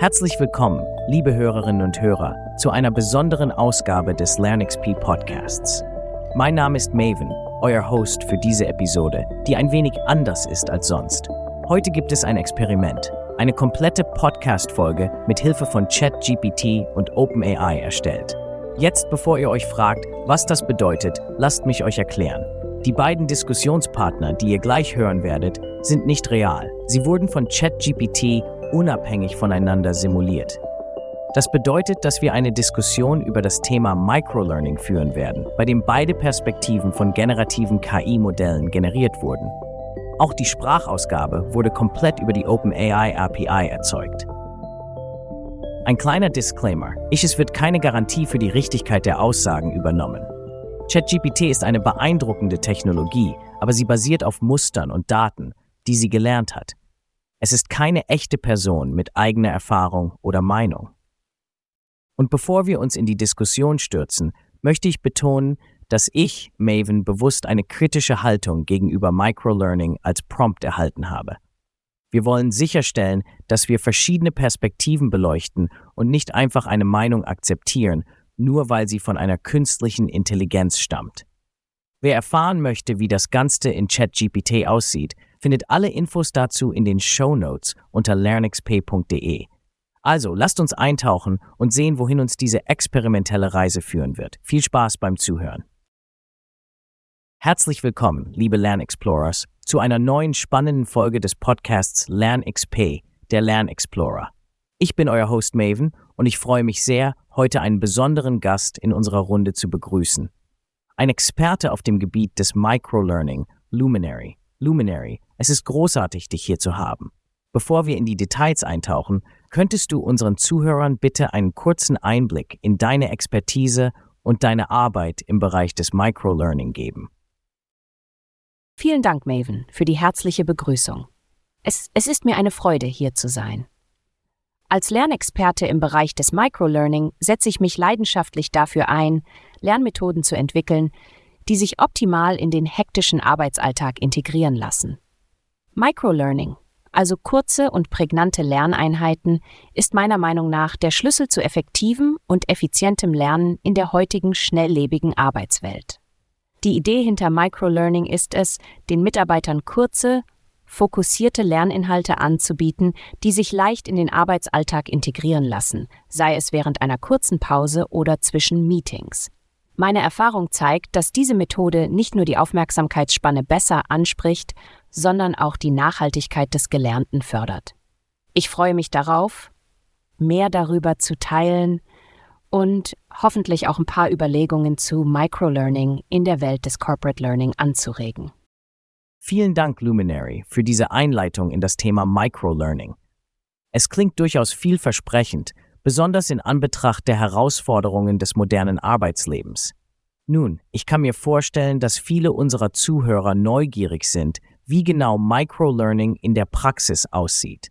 Herzlich willkommen, liebe Hörerinnen und Hörer, zu einer besonderen Ausgabe des LernXP Podcasts. Mein Name ist Maven, euer Host für diese Episode, die ein wenig anders ist als sonst. Heute gibt es ein Experiment, eine komplette Podcast-Folge mit Hilfe von ChatGPT und OpenAI erstellt. Jetzt, bevor ihr euch fragt, was das bedeutet, lasst mich euch erklären. Die beiden Diskussionspartner, die ihr gleich hören werdet, sind nicht real. Sie wurden von ChatGPT unabhängig voneinander simuliert. Das bedeutet, dass wir eine Diskussion über das Thema Microlearning führen werden, bei dem beide Perspektiven von generativen KI-Modellen generiert wurden. Auch die Sprachausgabe wurde komplett über die OpenAI API erzeugt. Ein kleiner Disclaimer. Ich, es wird keine Garantie für die Richtigkeit der Aussagen übernommen. ChatGPT ist eine beeindruckende Technologie, aber sie basiert auf Mustern und Daten, die sie gelernt hat. Es ist keine echte Person mit eigener Erfahrung oder Meinung. Und bevor wir uns in die Diskussion stürzen, möchte ich betonen, dass ich, Maven, bewusst eine kritische Haltung gegenüber Microlearning als Prompt erhalten habe. Wir wollen sicherstellen, dass wir verschiedene Perspektiven beleuchten und nicht einfach eine Meinung akzeptieren, nur weil sie von einer künstlichen Intelligenz stammt. Wer erfahren möchte, wie das Ganze in ChatGPT aussieht, findet alle Infos dazu in den Show Notes unter lernxp.de. Also lasst uns eintauchen und sehen, wohin uns diese experimentelle Reise führen wird. Viel Spaß beim Zuhören. Herzlich willkommen, liebe Lernexplorers, zu einer neuen spannenden Folge des Podcasts LernXP, der Lernexplorer. Ich bin euer Host Maven und ich freue mich sehr, heute einen besonderen Gast in unserer Runde zu begrüßen. Ein Experte auf dem Gebiet des Microlearning, Luminary. Luminary, es ist großartig, dich hier zu haben. Bevor wir in die Details eintauchen, könntest du unseren Zuhörern bitte einen kurzen Einblick in deine Expertise und deine Arbeit im Bereich des Microlearning geben. Vielen Dank, Maven, für die herzliche Begrüßung. Es, es ist mir eine Freude, hier zu sein. Als Lernexperte im Bereich des Microlearning setze ich mich leidenschaftlich dafür ein, Lernmethoden zu entwickeln, die sich optimal in den hektischen Arbeitsalltag integrieren lassen. Microlearning, also kurze und prägnante Lerneinheiten, ist meiner Meinung nach der Schlüssel zu effektivem und effizientem Lernen in der heutigen schnelllebigen Arbeitswelt. Die Idee hinter Microlearning ist es, den Mitarbeitern kurze, fokussierte Lerninhalte anzubieten, die sich leicht in den Arbeitsalltag integrieren lassen, sei es während einer kurzen Pause oder zwischen Meetings. Meine Erfahrung zeigt, dass diese Methode nicht nur die Aufmerksamkeitsspanne besser anspricht, sondern auch die Nachhaltigkeit des Gelernten fördert. Ich freue mich darauf, mehr darüber zu teilen und hoffentlich auch ein paar Überlegungen zu Microlearning in der Welt des Corporate Learning anzuregen. Vielen Dank, Luminary, für diese Einleitung in das Thema Microlearning. Es klingt durchaus vielversprechend, besonders in Anbetracht der Herausforderungen des modernen Arbeitslebens. Nun, ich kann mir vorstellen, dass viele unserer Zuhörer neugierig sind, wie genau Microlearning in der Praxis aussieht.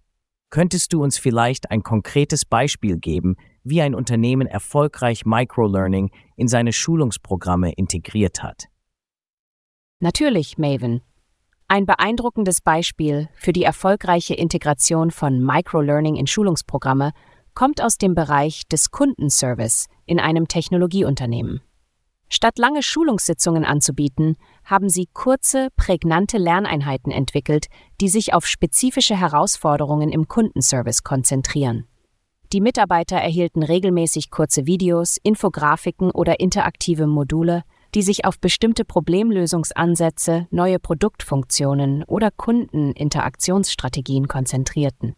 Könntest du uns vielleicht ein konkretes Beispiel geben, wie ein Unternehmen erfolgreich Microlearning in seine Schulungsprogramme integriert hat? Natürlich, Maven. Ein beeindruckendes Beispiel für die erfolgreiche Integration von Microlearning in Schulungsprogramme kommt aus dem Bereich des Kundenservice in einem Technologieunternehmen. Statt lange Schulungssitzungen anzubieten, haben sie kurze, prägnante Lerneinheiten entwickelt, die sich auf spezifische Herausforderungen im Kundenservice konzentrieren. Die Mitarbeiter erhielten regelmäßig kurze Videos, Infografiken oder interaktive Module, die sich auf bestimmte Problemlösungsansätze, neue Produktfunktionen oder Kundeninteraktionsstrategien konzentrierten.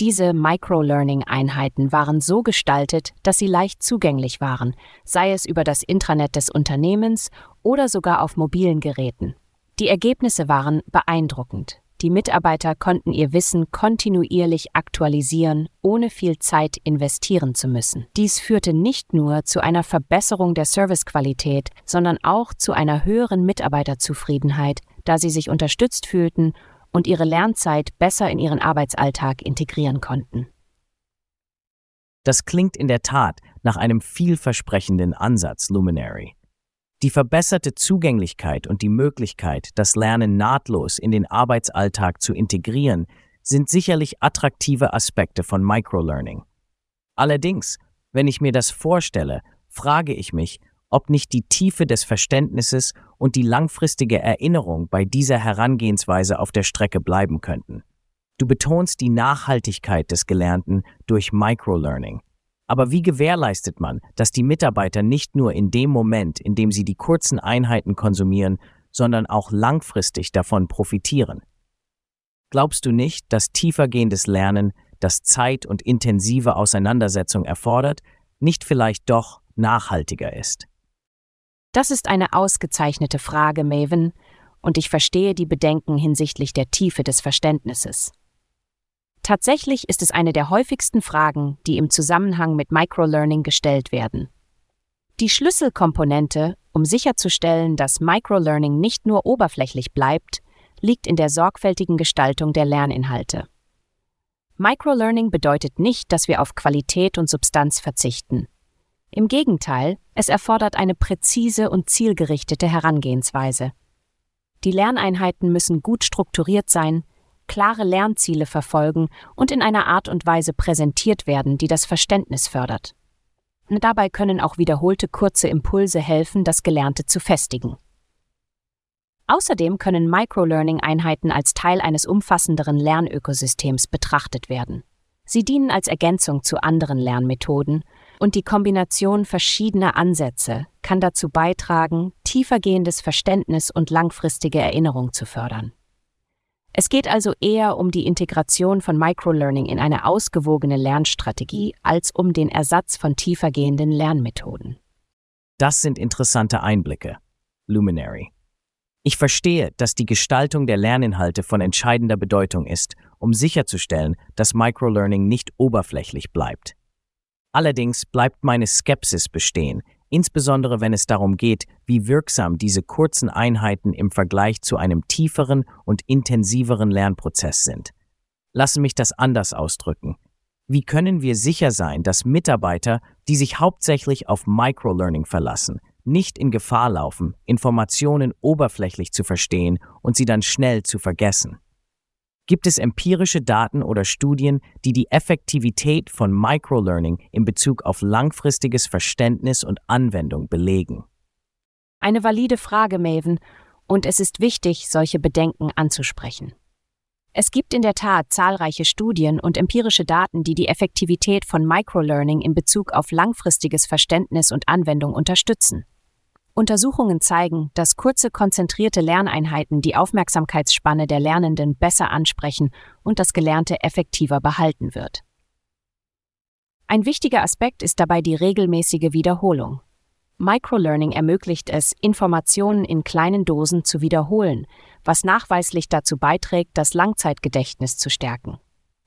Diese Microlearning-Einheiten waren so gestaltet, dass sie leicht zugänglich waren, sei es über das Intranet des Unternehmens oder sogar auf mobilen Geräten. Die Ergebnisse waren beeindruckend. Die Mitarbeiter konnten ihr Wissen kontinuierlich aktualisieren, ohne viel Zeit investieren zu müssen. Dies führte nicht nur zu einer Verbesserung der Servicequalität, sondern auch zu einer höheren Mitarbeiterzufriedenheit, da sie sich unterstützt fühlten und ihre Lernzeit besser in ihren Arbeitsalltag integrieren konnten. Das klingt in der Tat nach einem vielversprechenden Ansatz, Luminary. Die verbesserte Zugänglichkeit und die Möglichkeit, das Lernen nahtlos in den Arbeitsalltag zu integrieren, sind sicherlich attraktive Aspekte von Microlearning. Allerdings, wenn ich mir das vorstelle, frage ich mich, ob nicht die Tiefe des Verständnisses und die langfristige Erinnerung bei dieser Herangehensweise auf der Strecke bleiben könnten. Du betonst die Nachhaltigkeit des Gelernten durch Microlearning. Aber wie gewährleistet man, dass die Mitarbeiter nicht nur in dem Moment, in dem sie die kurzen Einheiten konsumieren, sondern auch langfristig davon profitieren? Glaubst du nicht, dass tiefergehendes Lernen, das Zeit und intensive Auseinandersetzung erfordert, nicht vielleicht doch nachhaltiger ist? Das ist eine ausgezeichnete Frage, Maven, und ich verstehe die Bedenken hinsichtlich der Tiefe des Verständnisses. Tatsächlich ist es eine der häufigsten Fragen, die im Zusammenhang mit Microlearning gestellt werden. Die Schlüsselkomponente, um sicherzustellen, dass Microlearning nicht nur oberflächlich bleibt, liegt in der sorgfältigen Gestaltung der Lerninhalte. Microlearning bedeutet nicht, dass wir auf Qualität und Substanz verzichten. Im Gegenteil, es erfordert eine präzise und zielgerichtete Herangehensweise. Die Lerneinheiten müssen gut strukturiert sein, klare Lernziele verfolgen und in einer Art und Weise präsentiert werden, die das Verständnis fördert. Dabei können auch wiederholte kurze Impulse helfen, das Gelernte zu festigen. Außerdem können Microlearning-Einheiten als Teil eines umfassenderen Lernökosystems betrachtet werden. Sie dienen als Ergänzung zu anderen Lernmethoden und die Kombination verschiedener Ansätze kann dazu beitragen, tiefergehendes Verständnis und langfristige Erinnerung zu fördern. Es geht also eher um die Integration von Microlearning in eine ausgewogene Lernstrategie als um den Ersatz von tiefergehenden Lernmethoden. Das sind interessante Einblicke. Luminary. Ich verstehe, dass die Gestaltung der Lerninhalte von entscheidender Bedeutung ist, um sicherzustellen, dass Microlearning nicht oberflächlich bleibt. Allerdings bleibt meine Skepsis bestehen, insbesondere wenn es darum geht, wie wirksam diese kurzen Einheiten im Vergleich zu einem tieferen und intensiveren Lernprozess sind. Lassen mich das anders ausdrücken. Wie können wir sicher sein, dass Mitarbeiter, die sich hauptsächlich auf Microlearning verlassen, nicht in Gefahr laufen, Informationen oberflächlich zu verstehen und sie dann schnell zu vergessen? Gibt es empirische Daten oder Studien, die die Effektivität von Microlearning in Bezug auf langfristiges Verständnis und Anwendung belegen? Eine valide Frage, Maven, und es ist wichtig, solche Bedenken anzusprechen. Es gibt in der Tat zahlreiche Studien und empirische Daten, die die Effektivität von Microlearning in Bezug auf langfristiges Verständnis und Anwendung unterstützen. Untersuchungen zeigen, dass kurze, konzentrierte Lerneinheiten die Aufmerksamkeitsspanne der Lernenden besser ansprechen und das Gelernte effektiver behalten wird. Ein wichtiger Aspekt ist dabei die regelmäßige Wiederholung. Microlearning ermöglicht es, Informationen in kleinen Dosen zu wiederholen, was nachweislich dazu beiträgt, das Langzeitgedächtnis zu stärken.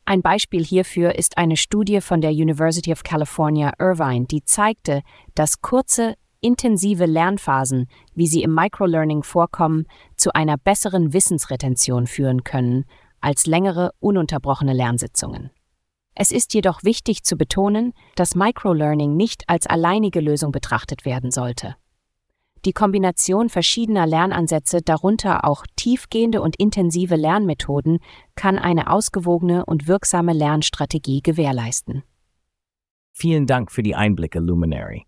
Ein Beispiel hierfür ist eine Studie von der University of California, Irvine, die zeigte, dass kurze, intensive Lernphasen, wie sie im Microlearning vorkommen, zu einer besseren Wissensretention führen können als längere, ununterbrochene Lernsitzungen. Es ist jedoch wichtig zu betonen, dass Microlearning nicht als alleinige Lösung betrachtet werden sollte. Die Kombination verschiedener Lernansätze, darunter auch tiefgehende und intensive Lernmethoden, kann eine ausgewogene und wirksame Lernstrategie gewährleisten. Vielen Dank für die Einblicke, Luminary.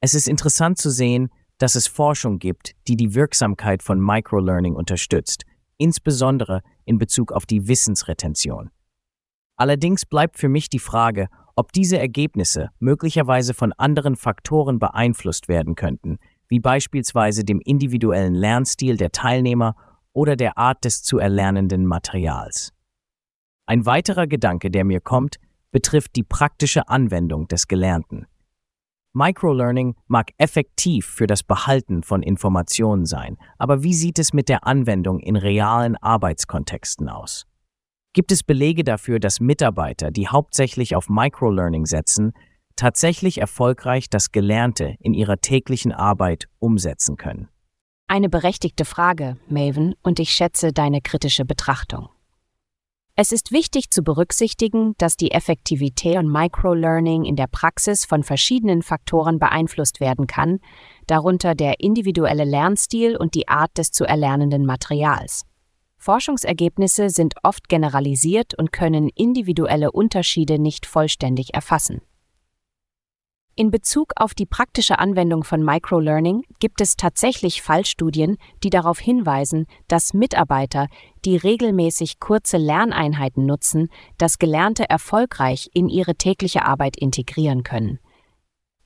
Es ist interessant zu sehen, dass es Forschung gibt, die die Wirksamkeit von Microlearning unterstützt, insbesondere in Bezug auf die Wissensretention. Allerdings bleibt für mich die Frage, ob diese Ergebnisse möglicherweise von anderen Faktoren beeinflusst werden könnten, wie beispielsweise dem individuellen Lernstil der Teilnehmer oder der Art des zu erlernenden Materials. Ein weiterer Gedanke, der mir kommt, betrifft die praktische Anwendung des Gelernten. Microlearning mag effektiv für das Behalten von Informationen sein, aber wie sieht es mit der Anwendung in realen Arbeitskontexten aus? Gibt es Belege dafür, dass Mitarbeiter, die hauptsächlich auf Microlearning setzen, tatsächlich erfolgreich das Gelernte in ihrer täglichen Arbeit umsetzen können? Eine berechtigte Frage, Maven, und ich schätze deine kritische Betrachtung. Es ist wichtig zu berücksichtigen, dass die Effektivität von Microlearning in der Praxis von verschiedenen Faktoren beeinflusst werden kann, darunter der individuelle Lernstil und die Art des zu erlernenden Materials. Forschungsergebnisse sind oft generalisiert und können individuelle Unterschiede nicht vollständig erfassen. In Bezug auf die praktische Anwendung von Microlearning gibt es tatsächlich Fallstudien, die darauf hinweisen, dass Mitarbeiter, die regelmäßig kurze Lerneinheiten nutzen, das Gelernte erfolgreich in ihre tägliche Arbeit integrieren können.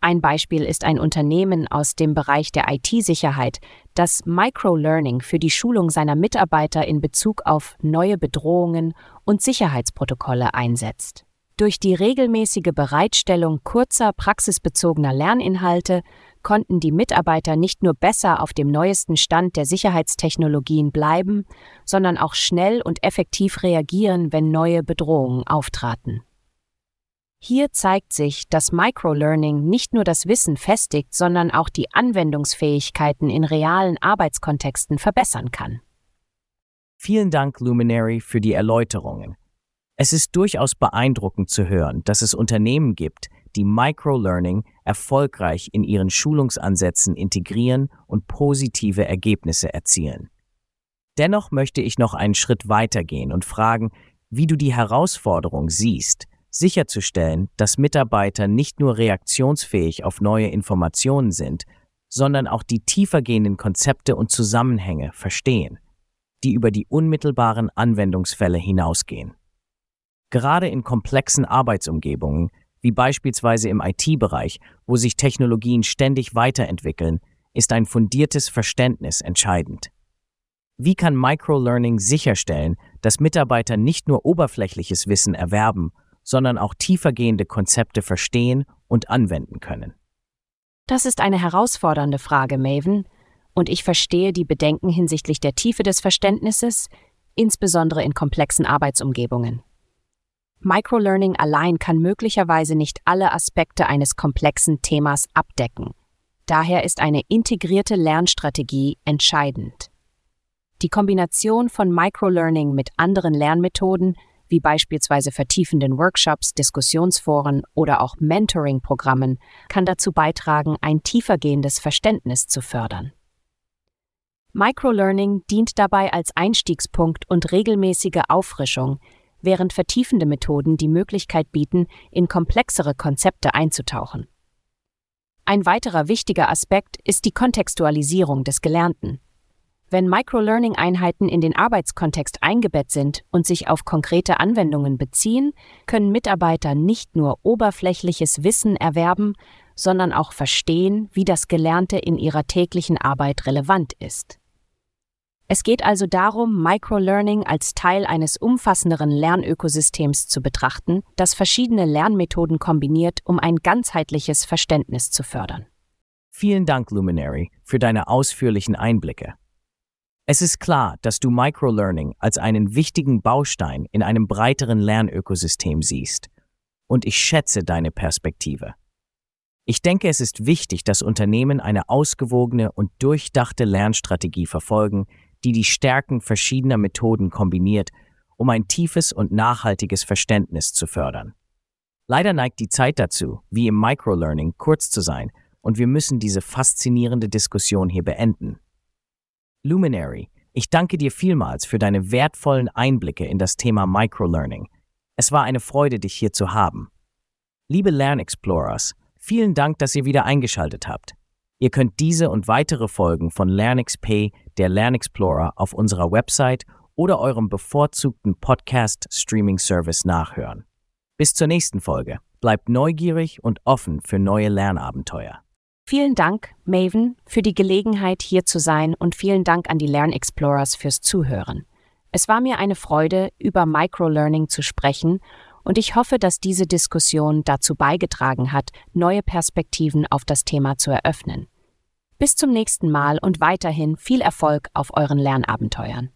Ein Beispiel ist ein Unternehmen aus dem Bereich der IT-Sicherheit, das Microlearning für die Schulung seiner Mitarbeiter in Bezug auf neue Bedrohungen und Sicherheitsprotokolle einsetzt. Durch die regelmäßige Bereitstellung kurzer praxisbezogener Lerninhalte konnten die Mitarbeiter nicht nur besser auf dem neuesten Stand der Sicherheitstechnologien bleiben, sondern auch schnell und effektiv reagieren, wenn neue Bedrohungen auftraten. Hier zeigt sich, dass Microlearning nicht nur das Wissen festigt, sondern auch die Anwendungsfähigkeiten in realen Arbeitskontexten verbessern kann. Vielen Dank, Luminary, für die Erläuterungen. Es ist durchaus beeindruckend zu hören, dass es Unternehmen gibt, die Microlearning erfolgreich in ihren Schulungsansätzen integrieren und positive Ergebnisse erzielen. Dennoch möchte ich noch einen Schritt weitergehen und fragen, wie du die Herausforderung siehst, sicherzustellen, dass Mitarbeiter nicht nur reaktionsfähig auf neue Informationen sind, sondern auch die tiefergehenden Konzepte und Zusammenhänge verstehen, die über die unmittelbaren Anwendungsfälle hinausgehen. Gerade in komplexen Arbeitsumgebungen, wie beispielsweise im IT-Bereich, wo sich Technologien ständig weiterentwickeln, ist ein fundiertes Verständnis entscheidend. Wie kann Microlearning sicherstellen, dass Mitarbeiter nicht nur oberflächliches Wissen erwerben, sondern auch tiefergehende Konzepte verstehen und anwenden können? Das ist eine herausfordernde Frage, Maven, und ich verstehe die Bedenken hinsichtlich der Tiefe des Verständnisses, insbesondere in komplexen Arbeitsumgebungen. Microlearning allein kann möglicherweise nicht alle Aspekte eines komplexen Themas abdecken. Daher ist eine integrierte Lernstrategie entscheidend. Die Kombination von Microlearning mit anderen Lernmethoden wie beispielsweise vertiefenden Workshops, Diskussionsforen oder auch Mentoring-Programmen, kann dazu beitragen, ein tiefergehendes Verständnis zu fördern. Microlearning dient dabei als Einstiegspunkt und regelmäßige Auffrischung, während vertiefende Methoden die Möglichkeit bieten, in komplexere Konzepte einzutauchen. Ein weiterer wichtiger Aspekt ist die Kontextualisierung des Gelernten. Wenn Microlearning-Einheiten in den Arbeitskontext eingebettet sind und sich auf konkrete Anwendungen beziehen, können Mitarbeiter nicht nur oberflächliches Wissen erwerben, sondern auch verstehen, wie das Gelernte in ihrer täglichen Arbeit relevant ist. Es geht also darum, Microlearning als Teil eines umfassenderen Lernökosystems zu betrachten, das verschiedene Lernmethoden kombiniert, um ein ganzheitliches Verständnis zu fördern. Vielen Dank, Luminary, für deine ausführlichen Einblicke. Es ist klar, dass du Microlearning als einen wichtigen Baustein in einem breiteren Lernökosystem siehst. Und ich schätze deine Perspektive. Ich denke, es ist wichtig, dass Unternehmen eine ausgewogene und durchdachte Lernstrategie verfolgen, die die Stärken verschiedener Methoden kombiniert, um ein tiefes und nachhaltiges Verständnis zu fördern. Leider neigt die Zeit dazu, wie im Microlearning, kurz zu sein, und wir müssen diese faszinierende Diskussion hier beenden. Luminary, ich danke dir vielmals für deine wertvollen Einblicke in das Thema Microlearning. Es war eine Freude, dich hier zu haben. Liebe Lernexplorers, vielen Dank, dass ihr wieder eingeschaltet habt. Ihr könnt diese und weitere Folgen von LernXP, der Lernexplorer, auf unserer Website oder eurem bevorzugten Podcast-Streaming-Service nachhören. Bis zur nächsten Folge. Bleibt neugierig und offen für neue Lernabenteuer. Vielen Dank, Maven, für die Gelegenheit, hier zu sein und vielen Dank an die Lernexplorers fürs Zuhören. Es war mir eine Freude, über Microlearning zu sprechen und ich hoffe, dass diese Diskussion dazu beigetragen hat, neue Perspektiven auf das Thema zu eröffnen. Bis zum nächsten Mal und weiterhin viel Erfolg auf euren Lernabenteuern.